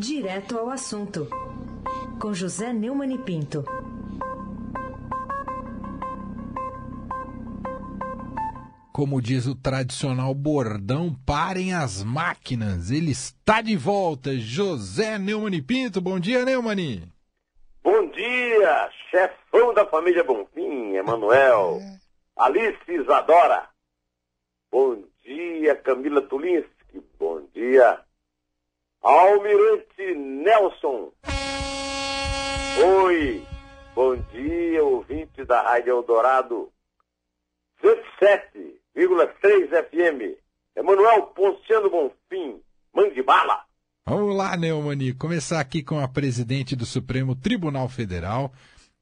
Direto ao assunto, com José Neumann e Pinto. Como diz o tradicional bordão, parem as máquinas. Ele está de volta. José Neumann e Pinto. Bom dia, Neumann. Bom dia, chefão da família Bonfim, Emanuel. Alice Isadora. Bom dia, Camila Tulinski. Bom dia, Almirante Nelson. Oi, bom dia, ouvinte da Rádio Eldorado 107,3 FM. Emanuel Ponciano Bonfim, mãe de bala. Vamos lá, Neumani. Começar aqui com a presidente do Supremo Tribunal Federal,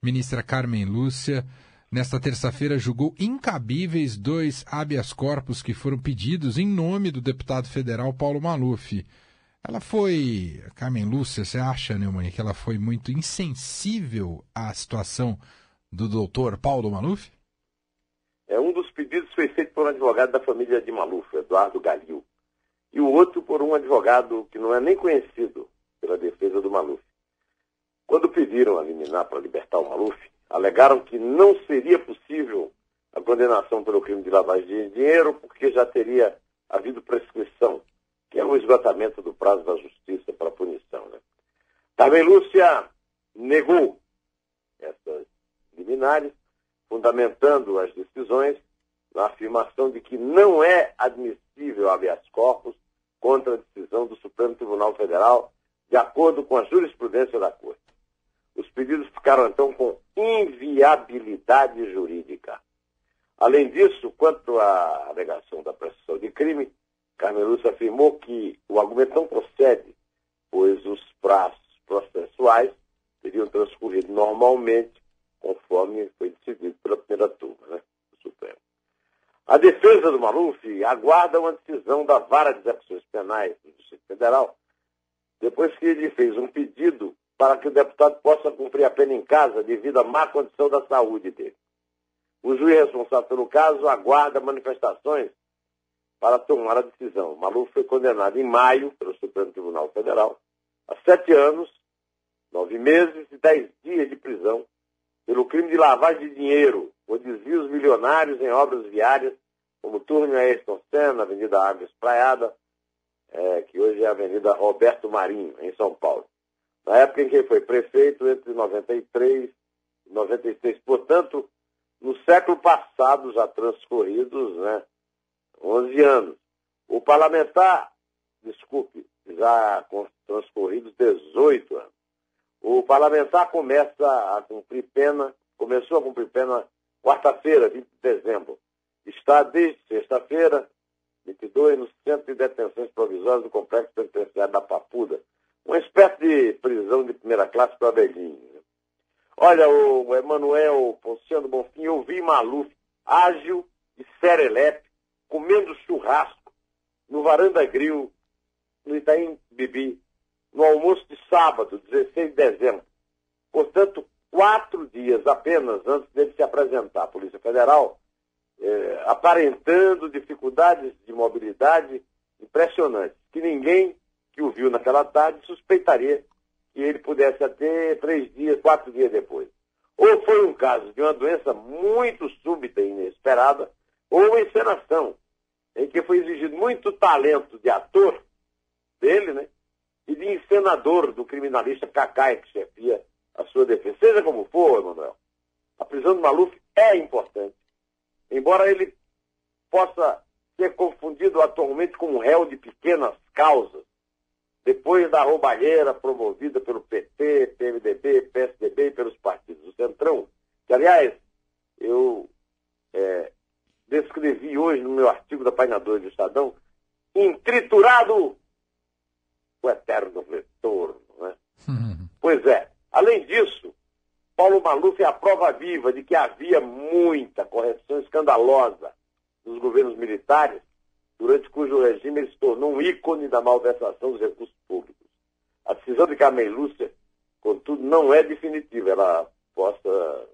ministra Carmen Lúcia. Nesta terça-feira, julgou incabíveis dois habeas corpus que foram pedidos em nome do deputado federal Paulo Maluf. Ela foi, Carmen Lúcia, você acha, Neumann, que ela foi muito insensível à situação do doutor Paulo Maluf? É, um dos pedidos foi feito por um advogado da família de Maluf, Eduardo Galil, e o outro por um advogado que não é nem conhecido pela defesa do Maluf. Quando pediram a liminar para libertar o Maluf, alegaram que não seria possível a condenação pelo crime de lavagem de dinheiro porque já teria havido prescrição que é o esgotamento do prazo da justiça para punição. Né? Também Lúcia negou essas liminares, fundamentando as decisões na afirmação de que não é admissível habeas corpus contra a decisão do Supremo Tribunal Federal, de acordo com a jurisprudência da Corte. Os pedidos ficaram, então, com inviabilidade jurídica. Além disso, quanto à alegação da prescrição de crime, Carmen afirmou que o argumento não procede, pois os prazos processuais teriam transcorrido normalmente, conforme foi decidido pela primeira turma né, do Supremo. A defesa do Maluf aguarda uma decisão da Vara de Execuções Penais do Distrito Federal, depois que ele fez um pedido para que o deputado possa cumprir a pena em casa devido à má condição da saúde dele. O juiz responsável pelo caso aguarda manifestações para tomar a decisão. Maluf foi condenado em maio pelo Supremo Tribunal Federal a sete anos, nove meses e dez dias de prisão pelo crime de lavagem de dinheiro por desvios milionários em obras viárias, como Túnel Ayrton Senna, Avenida Água Espraiada, é, que hoje é a Avenida Roberto Marinho, em São Paulo. Na época em que ele foi prefeito, entre 93 e 96. Portanto, no século passado, já transcorridos, né, 11 anos. O parlamentar, desculpe, já transcorridos 18 anos. O parlamentar começa a cumprir pena, começou a cumprir pena quarta-feira, 20 de dezembro. Está desde sexta-feira, 22, no centro de detenções provisórias do complexo penitenciário da Papuda. Uma espécie de prisão de primeira classe para velhinho. Né? Olha, o Emanuel Ponciano Bonfim, eu vi Maluf ágil e serelepe comendo churrasco no Varanda Grill, no Itaim Bibi, no almoço de sábado, 16 de dezembro. Portanto, quatro dias apenas antes dele se apresentar à Polícia Federal, eh, aparentando dificuldades de mobilidade impressionantes, que ninguém que o viu naquela tarde suspeitaria que ele pudesse ter três dias, quatro dias depois. Ou foi um caso de uma doença muito súbita e inesperada, ou encenação, em que foi exigido muito talento de ator dele, né? E de encenador do criminalista Cacai, que chefia a sua defesa. Seja como for, Emanuel, a prisão do Maluf é importante. Embora ele possa ser confundido atualmente como réu de pequenas causas, depois da roubalheira promovida pelo PT, PMDB, PSDB e pelos partidos do Centrão, que, aliás, eu é, descrevi hoje no meu artigo da página 2 do Estadão, intriturado o eterno retorno. Né? Uhum. Pois é. Além disso, Paulo Maluf é a prova viva de que havia muita corrupção escandalosa nos governos militares, durante cujo regime ele se tornou um ícone da malversação dos recursos públicos. A decisão de Carmen Lúcia, contudo, não é definitiva. Ela possa,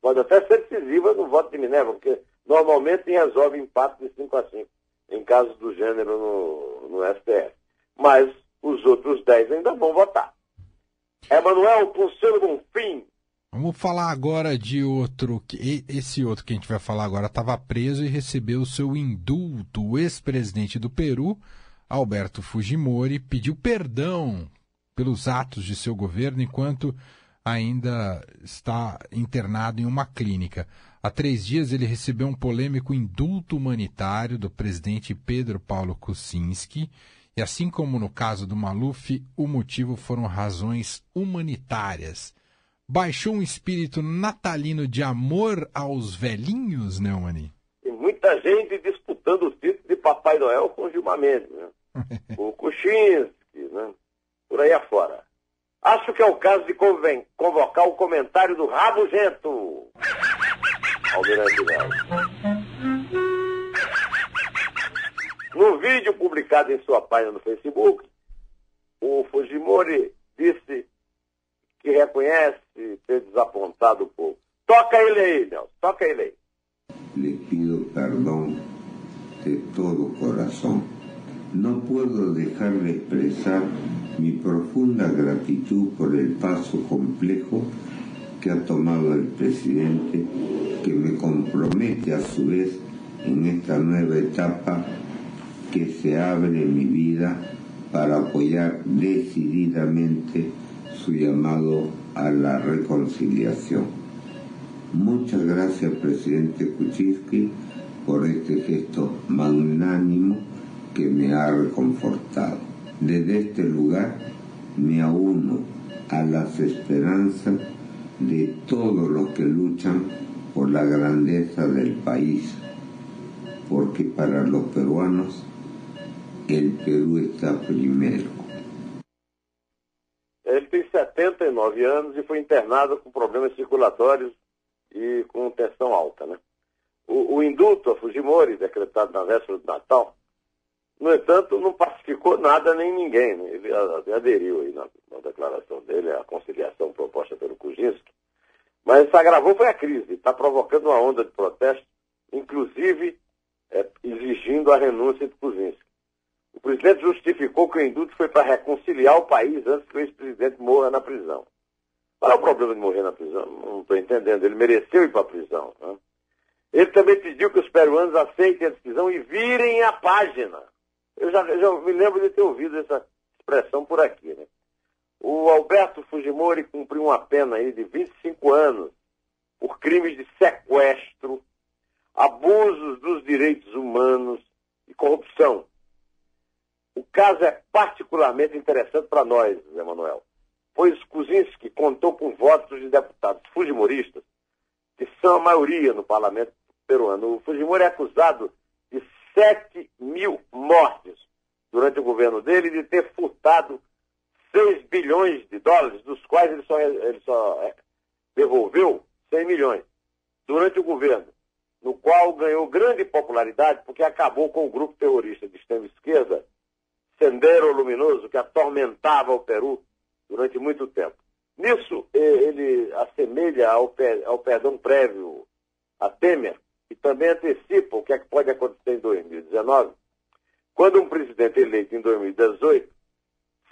pode até ser decisiva no voto de Minerva, porque normalmente resolve empate de 5 a 5, em caso do gênero no, no STF. Mas os outros 10 ainda vão votar. Emanuel Pulseiro Bonfim. Vamos falar agora de outro. Esse outro que a gente vai falar agora estava preso e recebeu seu indulto. O ex-presidente do Peru, Alberto Fujimori, pediu perdão pelos atos de seu governo enquanto ainda está internado em uma clínica. Há três dias ele recebeu um polêmico indulto humanitário do presidente Pedro Paulo Kuczynski. E assim como no caso do Maluf, o motivo foram razões humanitárias. Baixou um espírito natalino de amor aos velhinhos, Neumani? Tem muita gente disputando o título de Papai Noel com Gilmar Mendes, né? o Kuczynski, né? por aí afora. Acho que é o caso de convocar o comentário do Rabugento. Almirante No vídeo publicado em sua página no Facebook, o Fujimori disse que reconhece ter desapontado o povo. Toca ele aí, Nelson, toca ele aí. Le pido perdão de todo corazón. No puedo dejar de expresar mi profunda gratitud por el paso complejo que ha tomado el presidente, que me compromete a su vez en esta nueva etapa que se abre en mi vida para apoyar decididamente su llamado a la reconciliación. Muchas gracias, presidente Kuczynski, por este gesto magnánimo que me ha reconfortado. Desde este lugar me auno a las esperanzas de todos los que luchan por la grandeza del país, porque para los peruanos el Perú está primero. Ele tem 79 anos e foi internado com problemas circulatórios e com tensão alta. Né? O, o indulto a Fujimori, decretado na véspera do Natal, no entanto, não pacificou nada nem ninguém. Né? Ele aderiu aí na, na, declaração dele à conciliação proposta pelo Kuczynski. Mas isso agravou foi a crise. Está provocando uma onda de protesto, inclusive é, exigindo a renúncia de Kuczynski. O presidente justificou que o indulto foi para reconciliar o país antes que o ex-presidente morra na prisão. Qual é o problema de morrer na prisão? Não estou entendendo. Ele mereceu ir para a prisão. Né? Ele também pediu que os peruanos aceitem a decisão e virem a página. Eu já, já me lembro de ter ouvido essa expressão por aqui, né? O Alberto Fujimori cumpriu uma pena aí de 25 anos por crimes de sequestro, abusos dos direitos humanos e corrupção. O caso é particularmente interessante para nós, Emanuel, pois Kuczynski contou com votos de deputados fujimoristas, que são a maioria no parlamento peruano. O Fujimori é acusado 7 mil mortes durante o governo dele de ter furtado 6 bilhões de dólares, dos quais ele só, ele só é, devolveu 100 milhões durante o governo, no qual ganhou grande popularidade porque acabou com o grupo terrorista de extrema esquerda, Sendero Luminoso, que atormentava o Peru durante muito tempo. Nisso, ele assemelha ao, ao perdão prévio a Temer, e também antecipa o que, é que pode acontecer em 2019, quando um presidente eleito em 2018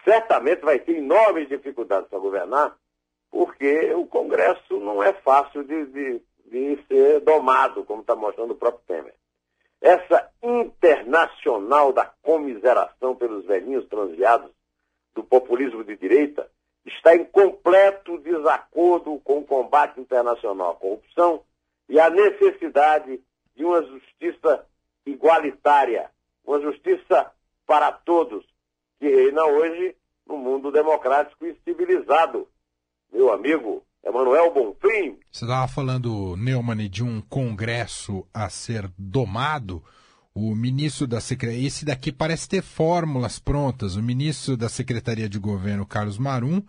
certamente vai ter enormes dificuldades para governar, porque o Congresso não é fácil de, de, de ser domado, como está mostrando o próprio Temer. Essa internacional da comiseração pelos velhinhos transviados do populismo de direita está em completo desacordo com o combate internacional à corrupção e a necessidade de uma justiça igualitária, uma justiça para todos, que reina hoje no mundo democrático e civilizado. Meu amigo Emanuel Bonfim. Você estava falando, Neumann, de um congresso a ser domado. O ministro da Secretaria, esse daqui parece ter fórmulas prontas. O ministro da Secretaria de Governo, Carlos Marum,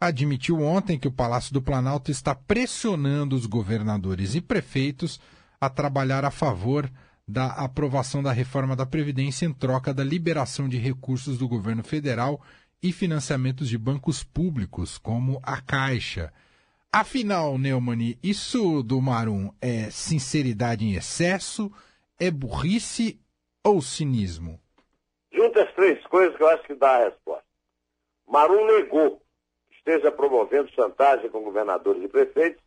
admitiu ontem que o Palácio do Planalto está pressionando os governadores e prefeitos a trabalhar a favor da aprovação da reforma da Previdência em troca da liberação de recursos do governo federal e financiamentos de bancos públicos, como a Caixa. Afinal, Neumani, isso do Marum é sinceridade em excesso, é burrice ou cinismo? Junta as três coisas que eu acho que dá a resposta. Marum negou esteja promovendo chantagem com governadores e prefeitos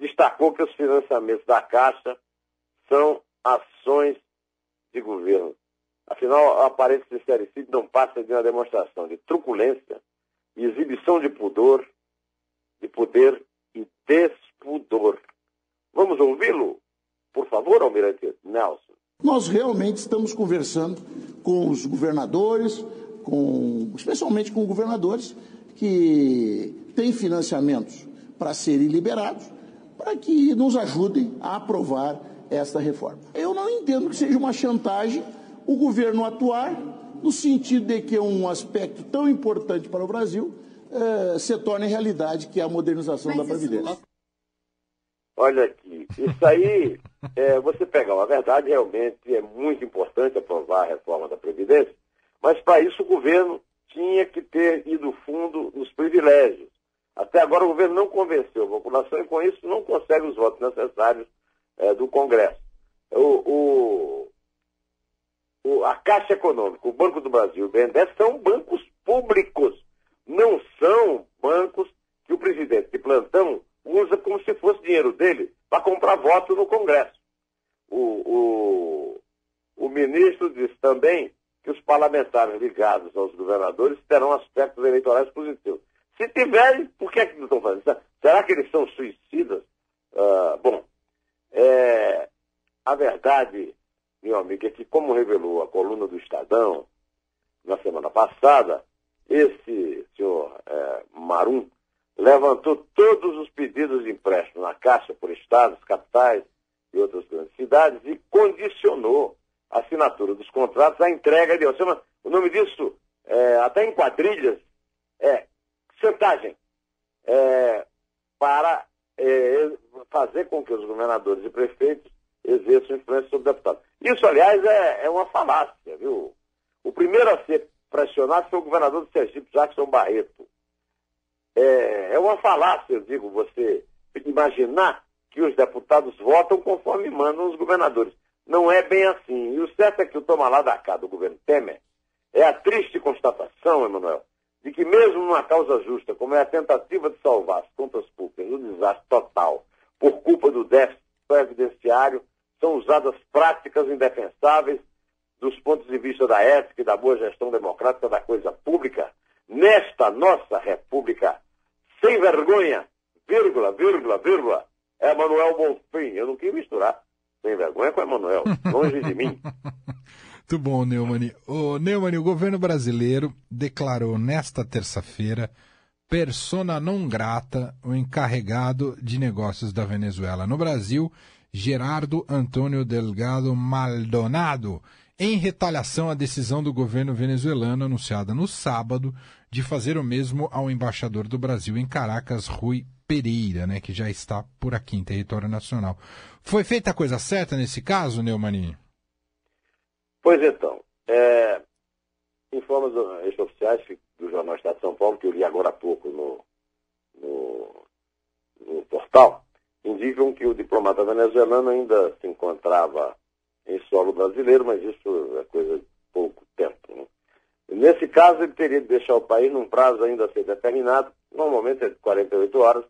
destacou que os financiamentos da Caixa são ações de governo. Afinal, a aparente sincericídio não passa de uma demonstração de truculência e exibição de pudor, de poder e despudor. Vamos ouvi-lo? Por favor, Almirante Nelson. Nós realmente estamos conversando com os governadores, com, especialmente com governadores que têm financiamentos para serem liberados, para que nos ajudem a aprovar esta reforma. Eu não entendo que seja uma chantagem o governo atuar no sentido de que um aspecto tão importante para o Brasil eh, se torne realidade, que é a modernização Mas da Previdência. Olha aqui, isso aí, é, você pegar uma verdade, realmente é muito importante aprovar a reforma da Previdência, mas para isso o governo tinha que ter ido fundo nos privilégios. Até agora o governo não convenceu a população e com isso não consegue os votos necessários é, do Congresso. O, o, o, a Caixa Econômica, o Banco do Brasil, o BNDES são bancos públicos, não são bancos que o presidente de plantão usa como se fosse dinheiro dele para comprar voto no Congresso. O, o, o ministro disse também que os parlamentares ligados aos governadores terão aspectos eleitorais positivos. Se tiverem, por que, é que não estão fazendo isso? Será que eles são suicidas? Uh, bom, é, a verdade, meu amigo, é que, como revelou a coluna do Estadão na semana passada, esse senhor é, Marum levantou todos os pedidos de empréstimo na Caixa por estados, capitais e outras grandes cidades e condicionou assinatura dos contratos à entrega de. O nome disso, é, até em quadrilhas, é chantagem. É, para é, fazer com que os governadores e prefeitos exerçam influência sobre deputados. Isso, aliás, é, é uma falácia, viu? O primeiro a ser pressionado foi o governador do Sergipe, Jackson Barreto. É, é uma falácia, eu digo, você imaginar que os deputados votam conforme mandam os governadores. Não é bem assim. E o certo é que o toma lá da cá do governo Temer é a triste constatação, Emanuel, de que mesmo numa causa justa, como é a tentativa de salvar as contas públicas do desastre total por culpa do déficit previdenciário, são usadas práticas indefensáveis dos pontos de vista da ética e da boa gestão democrática da coisa pública, nesta nossa república, sem vergonha, vírgula, vírgula, vírgula, é Manuel Bonfim. Eu não quis misturar sem vergonha com Emanuel, longe de mim. Muito bom, Neumann. O Neumann, o governo brasileiro declarou nesta terça-feira persona non grata o encarregado de negócios da Venezuela no Brasil, Gerardo Antônio Delgado Maldonado, em retaliação à decisão do governo venezuelano anunciada no sábado de fazer o mesmo ao embaixador do Brasil em Caracas, Rui Pereira, né, que já está por aqui em território nacional. Foi feita a coisa certa nesse caso, Neumann? Pois então, é, informes extraoficiais do Jornal Estado de São Paulo, que eu li agora há pouco no, no, no portal, indicam que o diplomata venezuelano ainda se encontrava em solo brasileiro, mas isso é coisa de pouco tempo. Né? Nesse caso, ele teria de deixar o país num prazo ainda a ser determinado, normalmente é de 48 horas,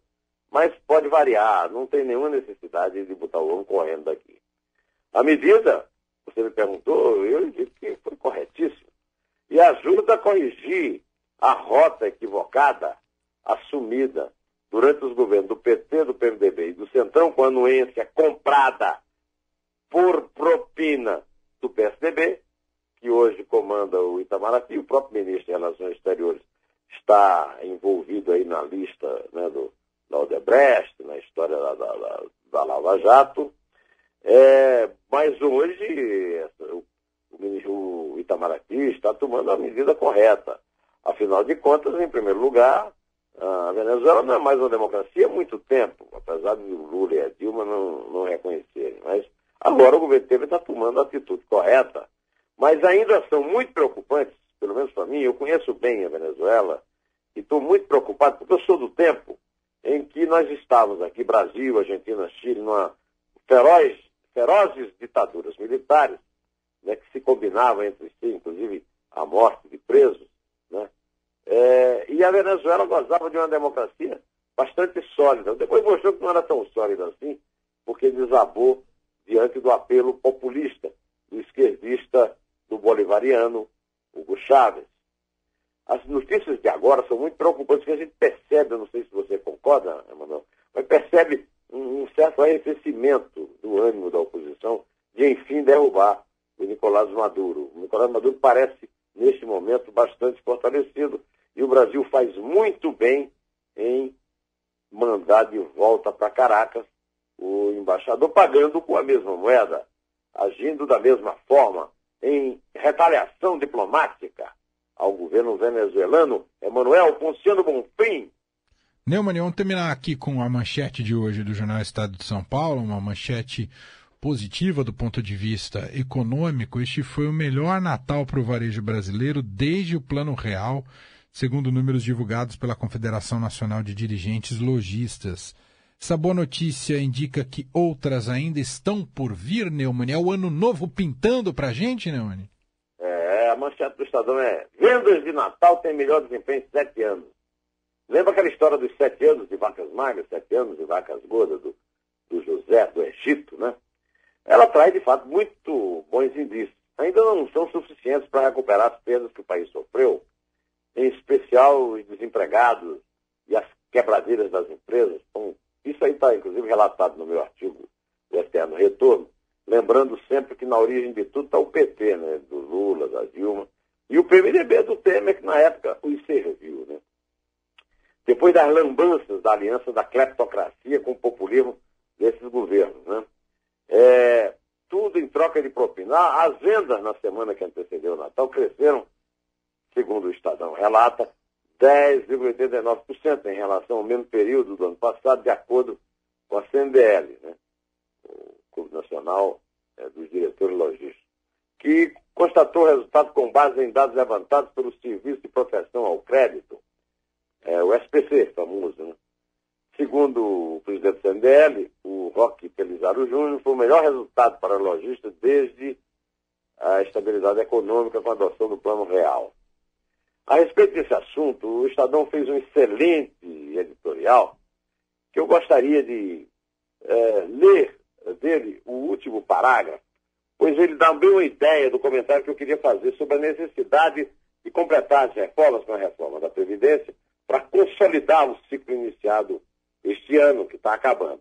mas pode variar, não tem nenhuma necessidade de botar o homem correndo daqui. A medida você me perguntou, eu disse que foi corretíssimo. E ajuda a corrigir a rota equivocada assumida durante os governos do PT, do PMDB e do Centrão, com a anuência comprada por propina do PSDB, que hoje comanda o Itamaraty, o próprio ministro de Relações Exteriores está envolvido aí na lista né, do, da Odebrecht, na história da, da, da, da Lava Jato. É, mas hoje o, o Itamaraty está tomando a medida correta. Afinal de contas, em primeiro lugar, a Venezuela não é mais uma democracia há muito tempo, apesar de Lula e a Dilma não, não reconhecerem. Mas agora o governo Temer está tomando a atitude correta. Mas ainda são muito preocupantes, pelo menos para mim, eu conheço bem a Venezuela, e estou muito preocupado, porque eu sou do tempo em que nós estávamos aqui, Brasil, Argentina, Chile, numa feroz ferozes ditaduras militares, né, que se combinavam entre si, inclusive a morte de presos, né, é, e a Venezuela gozava de uma democracia bastante sólida. Depois mostrou que não era tão sólida assim, porque desabou diante do apelo populista do esquerdista do bolivariano Hugo Chávez. As notícias de agora são muito preocupantes, porque a gente percebe, eu não sei se você concorda, Emanuel, mas percebe um, um certo arrefecimento do ânimo da oposição de, enfim, derrubar o Nicolás Maduro. O Nicolás Maduro parece, neste momento, bastante fortalecido e o Brasil faz muito bem em mandar de volta para Caracas o embaixador pagando com a mesma moeda, agindo da mesma forma, em retaliação diplomática ao governo venezuelano, Emanuel Ponciano Bonfim. Neumann, vamos terminar aqui com a manchete de hoje do Jornal Estado de São Paulo, uma manchete positiva do ponto de vista econômico. Este foi o melhor Natal para o varejo brasileiro desde o Plano Real, segundo números divulgados pela Confederação Nacional de Dirigentes Logistas. Essa boa notícia indica que outras ainda estão por vir, Neumann. É o ano novo pintando para a gente, Neumann? A manchete do Estadão é Vendas de Natal têm melhor desempenho em sete anos. Lembra aquela história dos sete anos de vacas magras, sete anos de vacas gordas do, do José, do Egito, né? Ela traz, de fato, muito bons indícios. Ainda não são suficientes para recuperar as perdas que o país sofreu, em especial os desempregados e as quebradeiras das empresas. Então, isso aí está, inclusive, relatado no meu artigo do Eterno Retorno, lembrando sempre que na origem de tudo está o PT, né? Do Lula, da Dilma, e o PMDB do Temer, que na época os serviu, né? Depois das lambanças da aliança da cleptocracia com o populismo desses governos, né? É, tudo em troca de propina. Ah, as vendas na semana que antecedeu o Natal cresceram, segundo o Estadão relata, 10,89% em relação ao mesmo período do ano passado, de acordo com a CNDL, né? Clube Nacional é, dos Diretores Logísticos, que constatou o resultado com base em dados levantados pelo Serviço de Proteção ao Crédito, é, o SPC, famoso, né? Segundo o presidente do CNDL, o Roque Pelizaro Júnior, foi o melhor resultado para a lojista desde a estabilidade econômica com a adoção do Plano Real. A respeito desse assunto, o Estadão fez um excelente editorial que eu gostaria de é, ler dele o último parágrafo, pois ele dá bem uma ideia do comentário que eu queria fazer sobre a necessidade de completar as reformas com a reforma da Previdência para consolidar o ciclo iniciado este ano, que está acabando.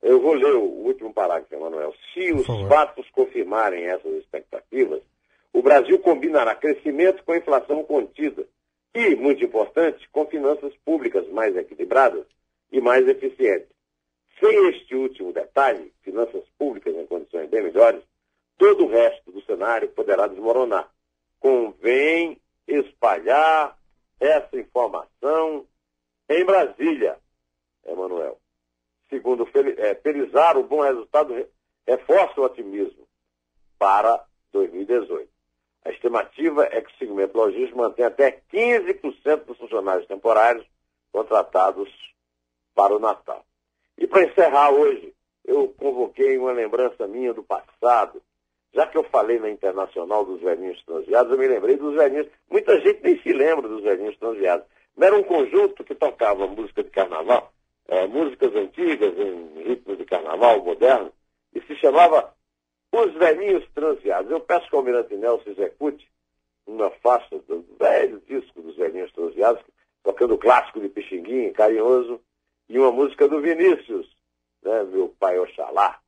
Eu vou ler o último parágrafo, Emanuel. Se os fatos confirmarem essas expectativas, o Brasil combinará crescimento com inflação contida e, muito importante, com finanças públicas mais equilibradas e mais eficientes. Sem este último detalhe, finanças públicas em condições bem melhores, todo o resto do cenário poderá desmoronar. Convém espalhar essa informação em Brasília Emanuel. Segundo é, Pelizar, o bom resultado reforça o otimismo para 2018. A estimativa é que o segmento logístico mantém até 15% dos funcionários temporários contratados para o Natal. E para encerrar hoje, eu convoquei uma lembrança minha do passado. Já que eu falei na Internacional dos Velhinhos Transviados, eu me lembrei dos velhinhos. Muita gente nem se lembra dos velhinhos transviados. Era um conjunto que tocava música de carnaval é, músicas antigas em ritmo de carnaval moderno, e se chamava Os Velhinhos Transviados. Eu peço que o Almirante Nelson execute uma faixa do velho disco dos Velhinhos Transviados, tocando o clássico de Pixinguinha, carinhoso, e uma música do Vinícius, né, meu pai Oxalá,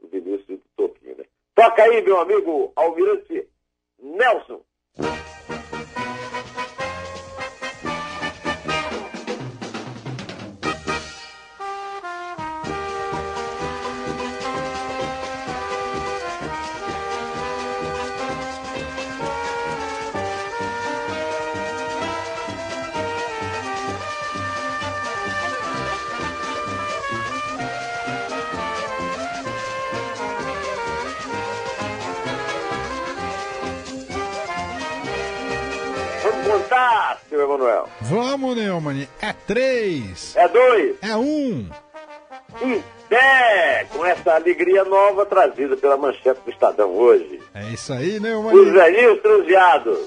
o Vinícius do Toquinho. Né? Toca aí, meu amigo Almirante Nelson. Seu Emanuel? Vamos, Neumann. É três. É dois. É um. E é, com essa alegria nova trazida pela manchete do Estadão hoje. É isso aí, Neumann. Os velhinhos transeados.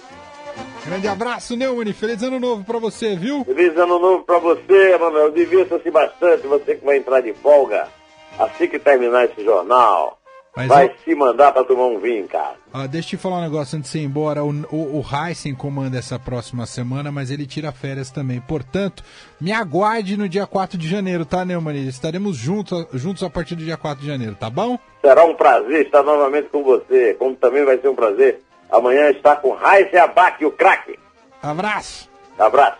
Grande abraço, Neumann. Feliz ano novo pra você, viu? Feliz ano novo pra você, Manuel. Divirta-se bastante, você que vai entrar de folga assim que terminar esse jornal. Mas vai eu- se mandar pra tomar um vinho, cara. Ah, deixa eu te falar um negócio antes de você ir embora. O, o, o Heisen comanda essa próxima semana, mas ele tira férias também. Portanto, me aguarde no dia 4 de janeiro, tá, Neumann? Estaremos juntos, juntos a partir do dia 4 de janeiro, tá bom? Será um prazer estar novamente com você, como também vai ser um prazer amanhã estar com Raiz Abac, o craque. Abraço! Abraço.